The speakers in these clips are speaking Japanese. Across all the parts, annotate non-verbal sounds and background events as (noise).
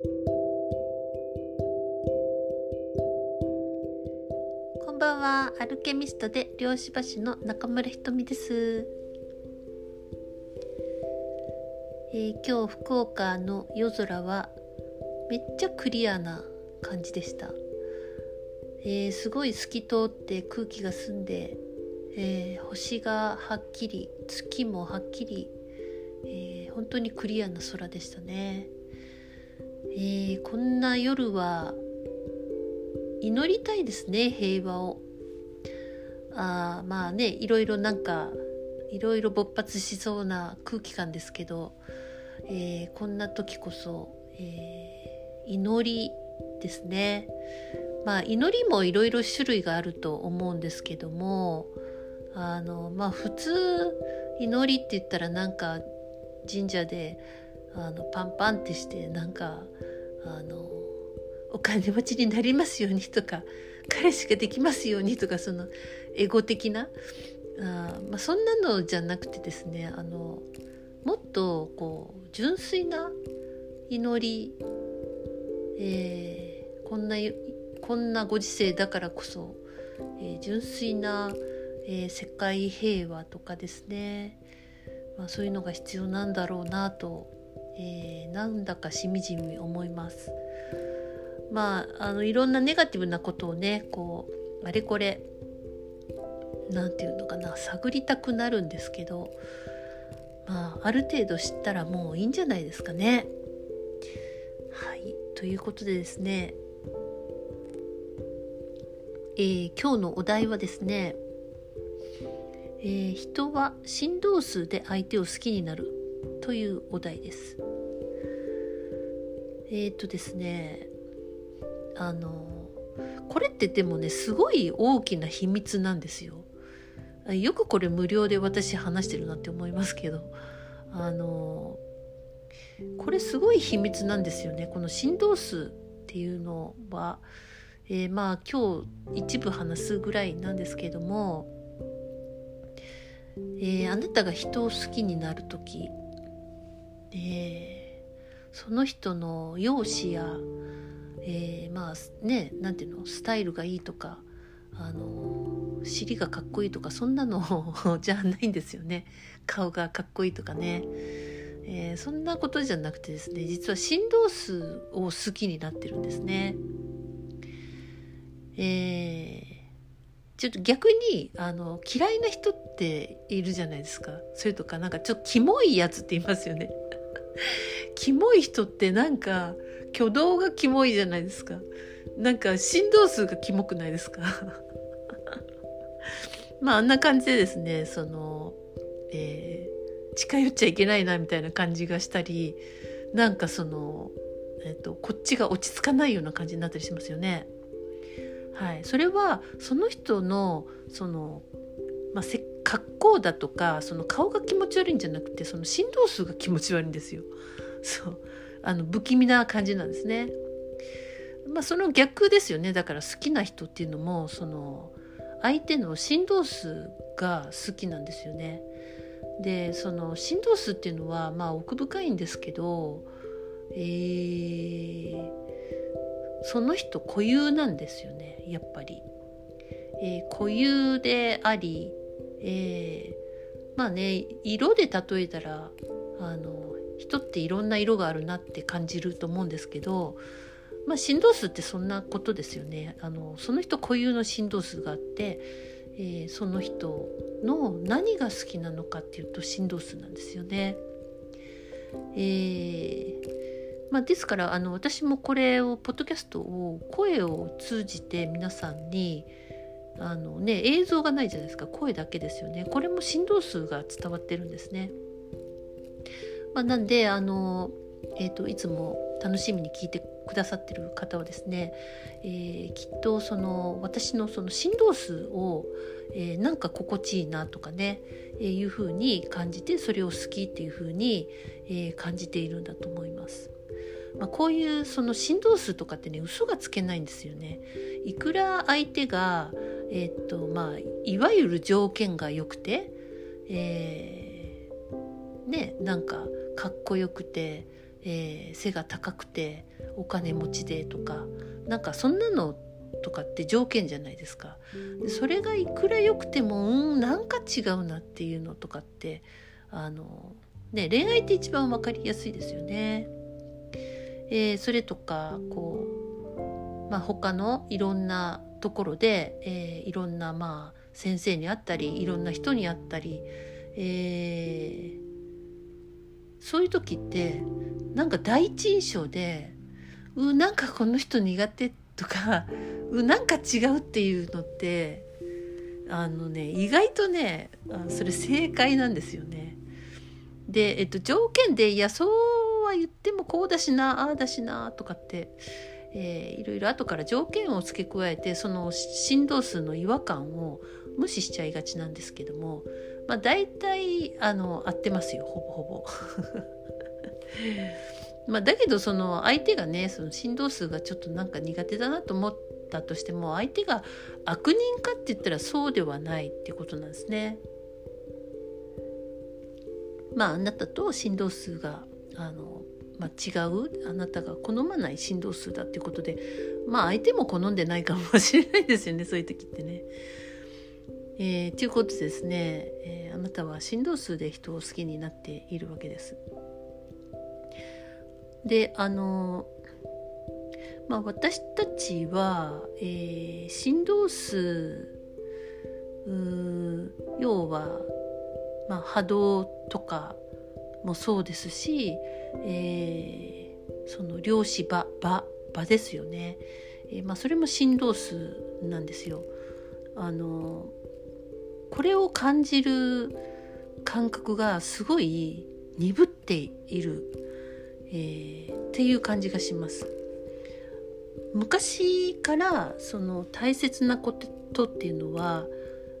こんばんは。アルケミストで漁師橋の中村ひとみです、えー、今日福岡の夜空はめっちゃクリアな感じでした、えー、すごい透き通って空気が澄んで、えー、星がはっきり月もはっきり、え本当にクリアな空でしたね、えこんな夜は祈りたいですね平和を。あまあねいろいろなんかいろいろ勃発しそうな空気感ですけど、えー、こんな時こそ、えー、祈りですね。まあ祈りもいろいろ種類があると思うんですけどもあのまあ普通祈りって言ったらなんか神社であのパンパンってしてなんかあのお金持ちになりますようにとか彼氏ができますようにとかそのエゴ的なあ、まあ、そんなのじゃなくてですねあのもっとこう純粋な祈り、えー、こんなこんなご時世だからこそ、えー、純粋な、えー、世界平和とかですね、まあ、そういうのが必要なんだろうなと、えー、なんだかしみじみ思います。まああのいろんなネガティブなことをねこうあれこれ何て言うのかな探りたくなるんですけどまあある程度知ったらもういいんじゃないですかね。はいということでですね、えー、今日のお題はですね、えー、人は振動数で相手を好きになるというお題です。えっ、ー、とですねあのこれってでもねすごい大きな秘密なんですよ。よくこれ無料で私話してるなって思いますけど。あのこれすごい秘密なんですよね。この振動数っていうのは、えー、まあ今日一部話すぐらいなんですけども、えー、あなたが人を好きになる時、えー、その人の容姿やえー、まあね何ていうのスタイルがいいとかあの尻がかっこいいとかそんなの (laughs) じゃないんですよね顔がかっこいいとかね、えー、そんなことじゃなくてですね実は振動数を好きになってるんですね。えー、ちょっと逆にあの嫌いな人っているじゃないですかそれとかなんかちょっとキモいやつっていますよね。(laughs) キモい人ってなんか挙動がキモいじゃないですか。なんか振動数がキモくないですか。(laughs) まああんな感じでですねその、えー、近寄っちゃいけないなみたいな感じがしたりなんかその、えーと、こっちが落ち着かないような感じになったりしますよね。はい、それはその人のその、まあ、格好だとかその顔が気持ち悪いんじゃなくてその振動数が気持ち悪いんですよ。そうあの不気味な感じなんですね。まあその逆ですよねだから好きな人っていうのもその相手の振動数が好きなんですよね。でその振動数っていうのはまあ奥深いんですけど、えー、その人固有なんですよねやっぱり。えー、固有であり、えー、まあね色で例えたらあの人っていろんな色があるなって感じると思うんですけど、まあ、振動数ってそんなことですよね。あのその人固有の振動数があって、えー、その人の何が好きなのかっていうと振動数なんですよね。えーまあ、ですからあの私もこれをポッドキャストを声を通じて皆さんにあのね映像がないじゃないですか声だけですよねこれも振動数が伝わってるんですね。まあ、なんであの、えーと、いつも楽しみに聞いてくださってる方はですね、えー、きっとその私のその振動数を、えー、なんか心地いいなとかね、えー、いうふうに感じてそれを好きっていうふうに、えー、感じているんだと思います。まあ、こういうその振動数とかってね嘘がつけないんですよね。いくら相手が、えー、っとまあ、いわゆる条件が良くて、えー、ねなんかかっこよくて、えー、背が高くてお金持ちでとかなんかそんなのとかって条件じゃないですか。それがいくら良くてもうんなんか違うなっていうのとかってあの、ね、恋愛って一番分かりやすいですよね。えー、それとかこう、まあ、他のいろんなところで、えー、いろんなまあ先生に会ったりいろんな人に会ったり、えー、そういう時ってなんか第一印象で「うなんかこの人苦手」とか「(laughs) うなんか違う」っていうのってあのね意外とねそれ正解なんですよね。で、えっと、条件で「いやそうは言ってもこうだしなああだしな」とかって、えー、いろいろ後から条件を付け加えてその振動数の違和感を無視しちゃいがちなんですけどもまあ大体あの合ってますよほぼほぼ。(laughs) まあだけどその相手がねその振動数がちょっとなんか苦手だなと思ったとしても相手が悪人かって言ったらそうではないっていうことなんですね。まああなたと振動数があの、まあ、違うあなたが好まない振動数だっていうことでまあ相手も好んでないかもしれないですよね (laughs) そういう時ってね。えー、ということですね、えー、あなたは振動数で人を好きになっているわけです。であのまあ私たちは、えー、振動数要は、まあ、波動とかもそうですし、えー、その量子場場場ですよね、えーまあ、それも振動数なんですよ。あのこれを感じる感覚がすごい鈍っている、えー、っていう感じがします。昔からその大切なことっていうのは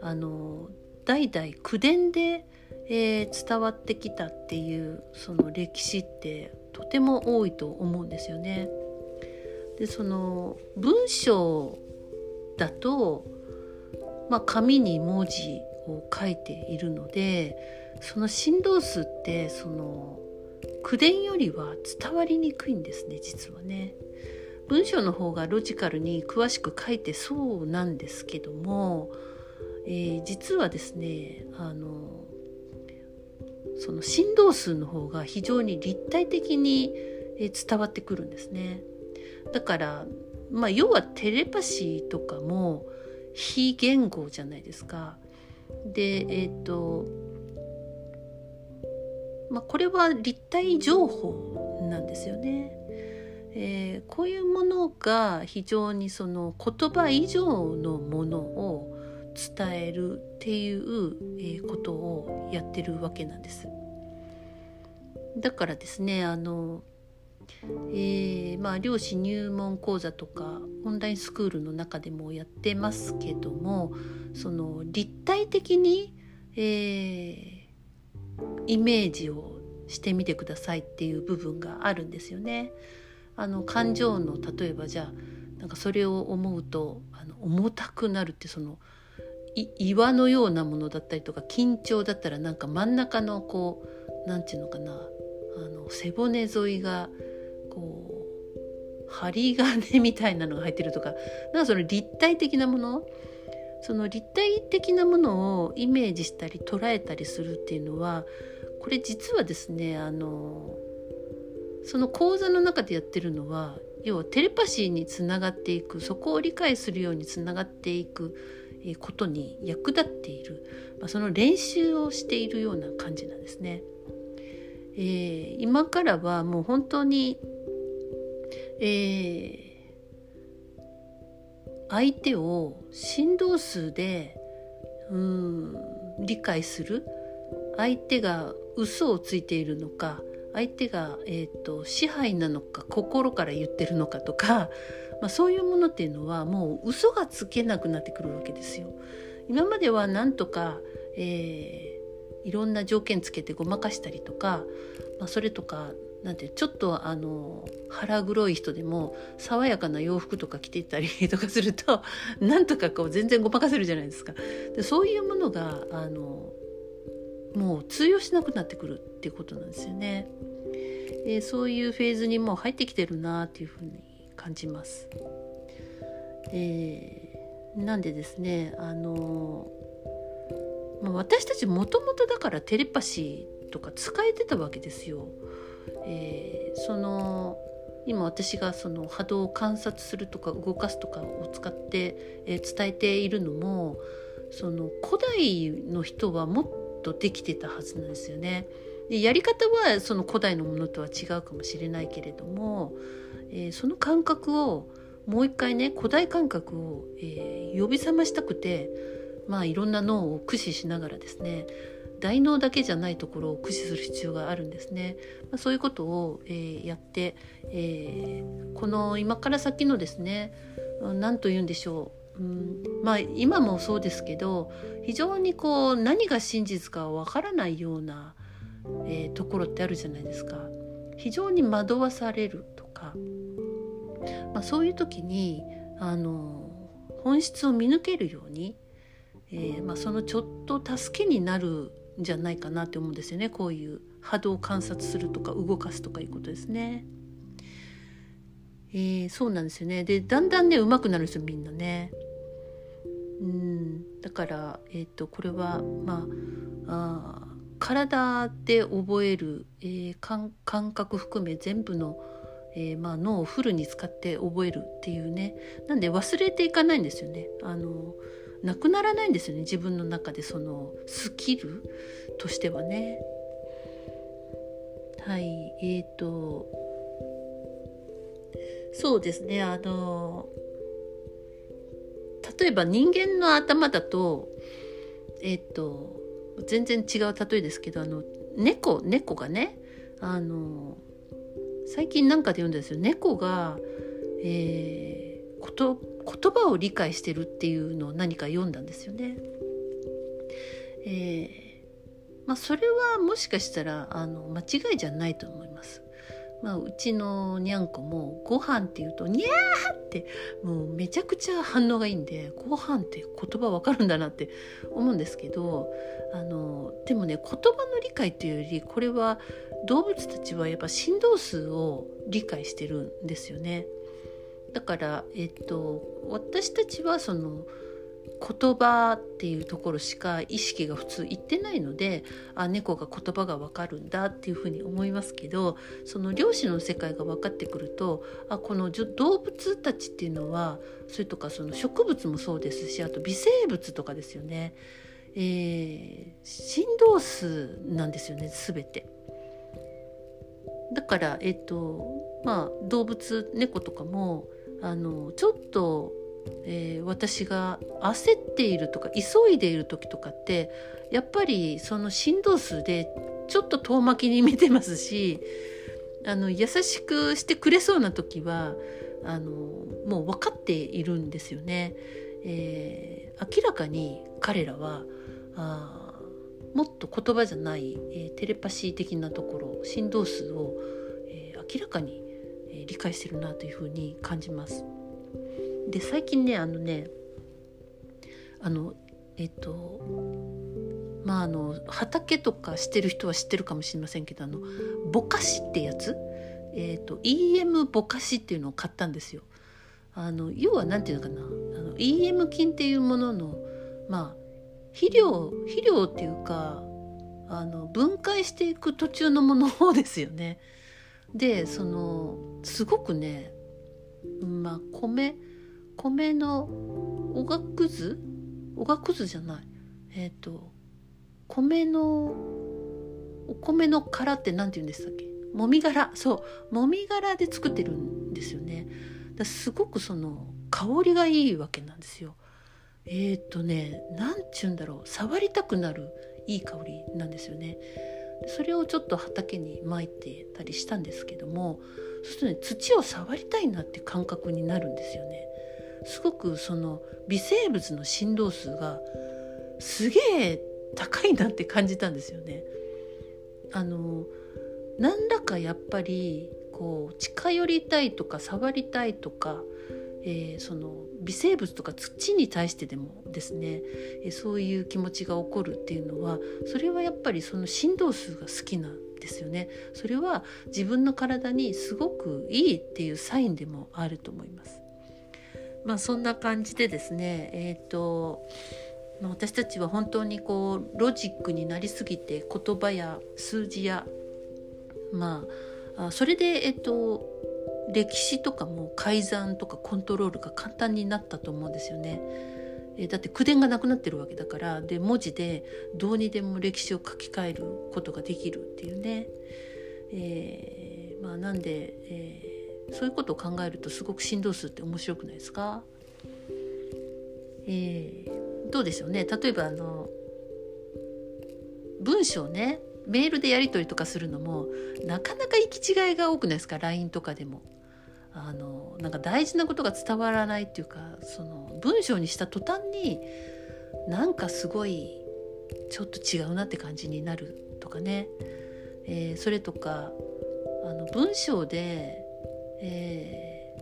あの代々口伝で、えー、伝わってきたっていうその歴史ってとても多いと思うんですよね。でその文章だとまあ、紙に文字を書いているのでその振動数ってその口伝よりは伝わりにくいんですね実はね。文章の方がロジカルに詳しく書いてそうなんですけども、えー、実はですねあのその振動数の方が非常に立体的に伝わってくるんですね。だからまあ要はテレパシーとかも非言語じゃないですか。でえっ、ー、とまあこれは立体情報なんですよね。えー、こういうものが非常にその言葉以上のものを伝えるっていう、え、ことをやってるわけなんです。だからですねあのえー、まあ漁師入門講座とかオンラインスクールの中でもやってますけどもその立体的に、えー、イメージをしてみてくださいっていう部分があるんですよね。あの感情の例えばじゃあなんかそれを思うとあの重たくなるってその岩のようなものだったりとか緊張だったらなんか真ん中のこう何て言うのかな。あの背骨沿いがこう針金みたいなのが入ってるとかなんかその立体的なもの？その立体的なものをイメージしたり捉えたりするっていうのはこれ実はですねあのその講座の中でやってるのは要はテレパシーにつながっていくそこを理解するようにつながっていくことに役立っている、まあ、その練習をしているような感じなんですね。えー、今からはもう本当にえー、相手を振動数でうん理解する相手が嘘をついているのか相手が、えーと、支配なのか心から言ってるのかとか、まあ、そういうものっていうのはもう嘘がつけなくなってくるわけですよ。今まではなんとか、えー、いろんな条件つけてごまかしたりとか、まあ、それとかなんてちょっとあの腹黒い人でも爽やかな洋服とか着ていたり (laughs) とかするとなんとかこう全然ごまかせるじゃないですか。でそういうものがあのもう通用しなくなってくるっていうことなんですよね。えー、そういうフェーズにもう入ってきてるなっていうふうに感じます。えー、なんでですねあのまあ、私たちもともとだからテレパシーとか使えてたわけですよ。えー、その今私がその波動を観察するとか動かすとかを使って、えー、伝えているのもその古代の人はもっとできてたはずなんですよね。でやり方はその古代のものとは違うかもしれないけれども、えー、その感覚をもう一回ね古代感覚を、えー、呼び覚ましたくてまあいろんな脳を駆使しながらですね大脳だけじゃないところを駆使する必要があるんですね。まあ、そういうことを、えー、やって、えー、この今から先のですね何と言うんでしょう、うん、まあ今もそうですけど非常にこう何が真実かわからないような、えー、ところってあるじゃないですか。非常に惑わされるとか、まあ、そういう時にあの本質を見抜けるように、えーまあ、そのちょっと助けになるんじゃないかなって思うんですよねこういう波動を観察するとか動かすとかいうことですね。えー、そうなんですよねでだんだんね上手くなるんですよみんなね。うんだから、えーと、これはまああ体で覚える、えー、感感覚含め全部の、えー、まあ、脳をフルに使って覚えるっていうねなんで忘れていかないんですよね。あのなくならないんですよね自分の中でそのスキルとしてはね。はいえーとそうですねあの例えば人間の頭だとえっ、ー、と全然違う例えですけどあの猫猫がねあの最近なんかで読んだんですよ猫が、えー、こと言葉を理解してるっていうのを何か読んだんですよね。えー、まあ、それはもしかしたらあの間違いじゃないと思います。まあ、うちのにゃんこもご飯って言うと「にゃー!」ってもうめちゃくちゃ反応がいいんでご飯って言葉わかるんだなって思うんですけどあのでもね言葉の理解っていうよりこれは動物たちはやっぱ振動数を理解してるんですよね。だから、えっと、私たちはその言葉っていうところしか意識が普通いってないのであ猫が言葉が分かるんだっていうふうに思いますけどその漁師の世界が分かってくるとあこの動物たちっていうのはそれとかその植物もそうですしあと微生物とかですよね、えー、振動数なんですよね全て。だからえっとまあ動物猫とかもあのちょっと、えー、私が焦っているとか急いでいる時とかってやっぱりその振動数でちょっと遠巻きに見てますしあの優しくしてくれそうな時はあのもう分かっているんですよね。えー、明らかに彼らはあもっと言葉じゃない、えー、テレパシー的なところ振動数を、えー、明らかにえ理解してるなというふうに感じます。で最近ねあのねあのえっとまああの畑とかしてる人は知ってるかもしれませんけどあのぼかしってやつ、えっと EM ぼかしっていうのを買ったんですよ。あの要は何て言うのかな？あの EM 菌っていうもののまあ肥料肥料っていうかあの分解していく途中のものですよね。でそのすごくねまあ米米のおがくず？おがくずじゃない。えっ、ー、と米のお米の殻って何て言うんでしたっけ？もみ殻。そう。もみ殻で作ってるんですよね。だすごくその香りがいいわけなんですよ。えっ、ー、とね何て言うんだろう。触りたくなるいい香りなんですよね。それをちょっと畑にまいてたりしたんですけどもそうするとね土を触りたいなって感覚になるんですよね。すごくその微生物の振動数がすげえ高いなって感じたんですよね。あの何らかやっぱりこう近寄りたいとか触りたいとか、えー、その微生物とか土に対してでもですね、えー、そういう気持ちが起こるっていうのはそれはやっぱりその振動数が好きなんですよね。それは自分の体にすごくいいっていうサインでもあると思います。まあそんな感じでですねえ、ー、と私たちは本当にこうロジックになりすぎて言葉や数字やまあそれでえっと歴史とかも改ざんとかコントロールが簡単になったと思うんですよね。えだって口伝がなくなってるわけだからで文字でどうにでも歴史を書き換えることができるっていうね、えー、まあなんで、えー、そういうことを考えるとすごく振動数って面白くないですか、えー、どうでしょうね。例えばあの文章ねメールでやり取りとかするのもなかなか行き違いが多くないですか？LINE とかでも。あのなんか大事なことが伝わらないっていうかその文章にした途端になんかすごいちょっと違うなって感じになるとかね、えー、それとかあの文章で、え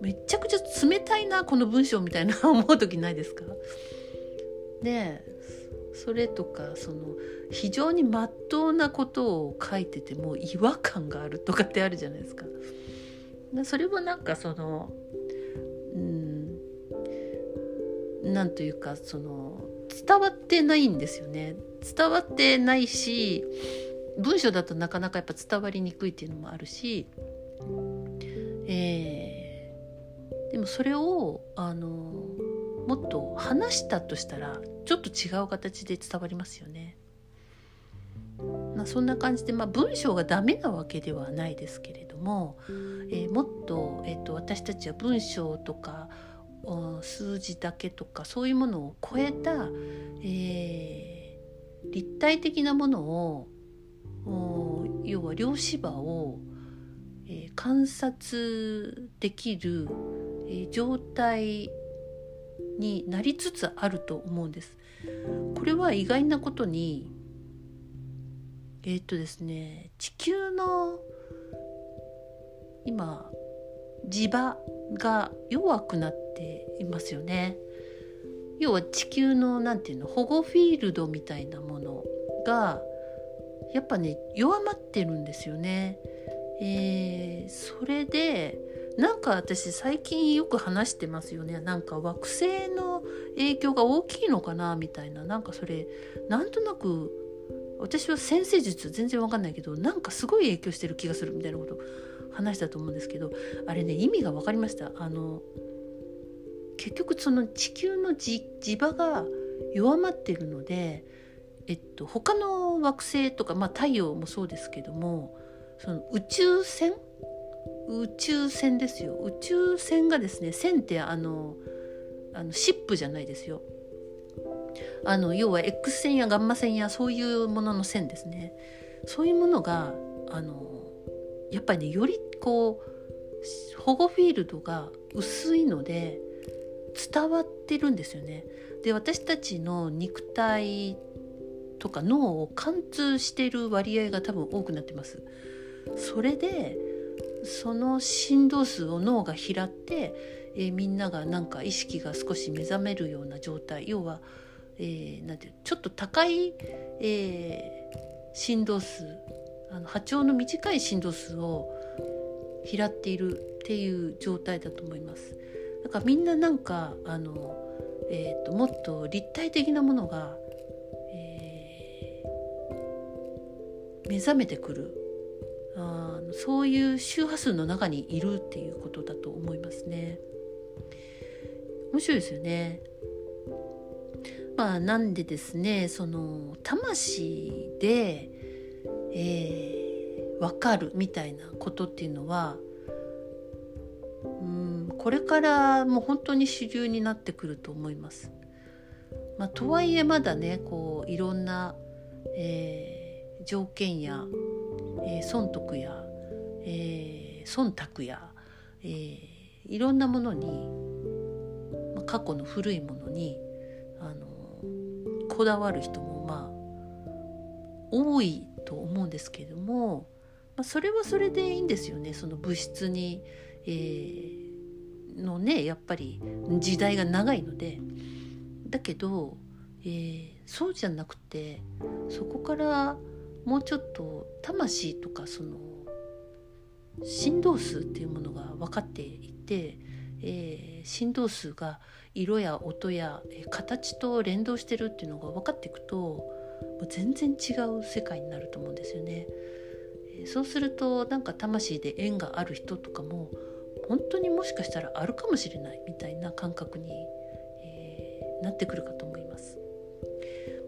ー、めちゃくちゃ冷たいなこの文章みたいな (laughs) 思う時ないですか？でそれとかその非常にまっとうなことを書いてても違和感があるとかってあるじゃないですか。それもなんかそのうんなんというかその伝わってないんですよね伝わってないし文章だとなかなかやっぱ伝わりにくいっていうのもあるし、えー、でもそれをあのもっと話したとしたらちょっと違う形で伝わりますよね。まあ、そんな感じで、まあ、文章がダメなわけではないですけれども、えー、もっと,、えーと、私たちは文章とか数字だけとかそういうものを超えた、えー、立体的なものを要は量子場を、えー、観察できる、えー、状態になりつつあると思うんです。これは意外なことにえっ、とですね地球の今磁場が弱くなっていますよね。要は地球の何て言うの保護フィールドみたいなものがやっぱね弱まってるんですよね。えー、それでなんか私最近よく話してますよね。なんか惑星の影響が大きいのかなみたいな。なんかそれなんとなく私は先生術全然わかんないけどなんかすごい影響してる気がするみたいなこと話したと思うんですけどあれね意味が分かりました。あの結局その地球の磁場が弱まってるので、えっと、他の惑星とか、まあ、太陽もそうですけどもその宇宙船？宇宙船ですよ宇宙船がですね船ってあのあのシップじゃないですよあの要は X 線やガンマ線やそういうものの線ですねそういうものがあのやっぱりねよりこう保護フィールドが薄いので伝わってるんですよね。で私たちの肉体とか脳を貫通している割合が多分多くなってます。それでその振動数を脳が拾って、えー、みんながなんか意識が少し目覚めるような状態要は、えー、なんてちょっと高い、えー、振動数あの波長の短い振動数を拾っているっていう状態だと思います。だからみんななんかあの、えーと、もっと立体的なものが、えー、目覚めてくるあそういう周波数の中にいるっていうことだと思いますね。面白いですよね。まあなんでですねその魂でえー、分かるみたいなことっていうのはうんこれからもう本当に主流になってくると思います。まあ、とはいえまだねこういろんな、えー、条件や、えー、損得や、えー、忖度や、えー、いろんなものに、まあ、過去の古いものにあのこだわる人もまあ多いと思うんですけれども、まあ、それはそれでいいんですよね。その物質に、えー、のねやっぱり時代が長いので。だけど、えー、そうじゃなくてそこからもうちょっと魂とかその振動数っていうものが分かっていて、えー、振動数が色や音や形と連動してるっていうのが分かっていくともう全然違う世界になると思うんですよね。そうするとなんか魂で縁がある人とかも本当にもしかしたらあるかもしれないみたいな感覚に、えー、なってくるかと思います。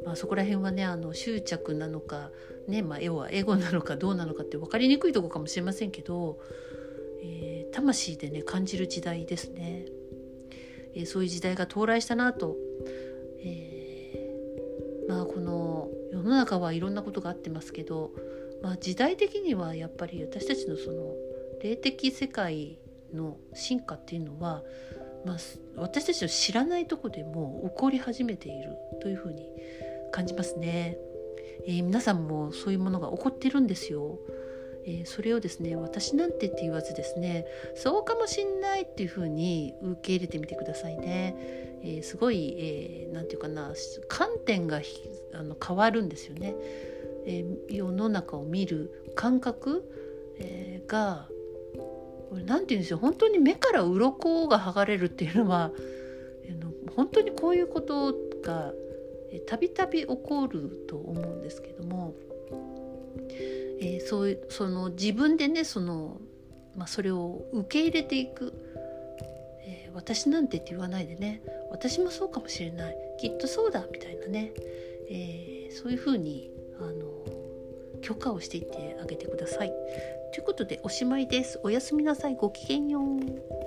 まあ、そこら辺はねあの執着なのか、ねまあ、要はエゴなのかどうなのかって分かりにくいとこかもしれませんけど、えー、魂でね感じる時代ですね、えー、そういう時代が到来したなと、えー、まあこの世の中はいろんなことがあってますけど、まあ、時代的にはやっぱり私たちのその霊的世界の進化っていうのは、まあ、私たちの知らないとこでも起こり始めているというふうに感じますね、えー、皆さんもそういうものが起こってるんですよ。えー、それをですね私なんてって言わずですねそうかもしんないっていうふうに受け入れてみてくださいね。えー、すごい、えー、なんていうかな観点があの変わるんですよね。えー、世の中を見る感覚、えー、がこれ何て言うんでしょう本当に目から鱗が剥がれるっていうのは本当にこういうことがたびたび起こると思うんですけども、えー、そういうその自分でねその、まあ、それを受け入れていく、えー、私なんてって言わないでね私もそうかもしれないきっとそうだみたいなね、えー、そういうふうにあの許可をしていってあげてください。ということでおしまいです。おやすみなさい。ごきげんよう。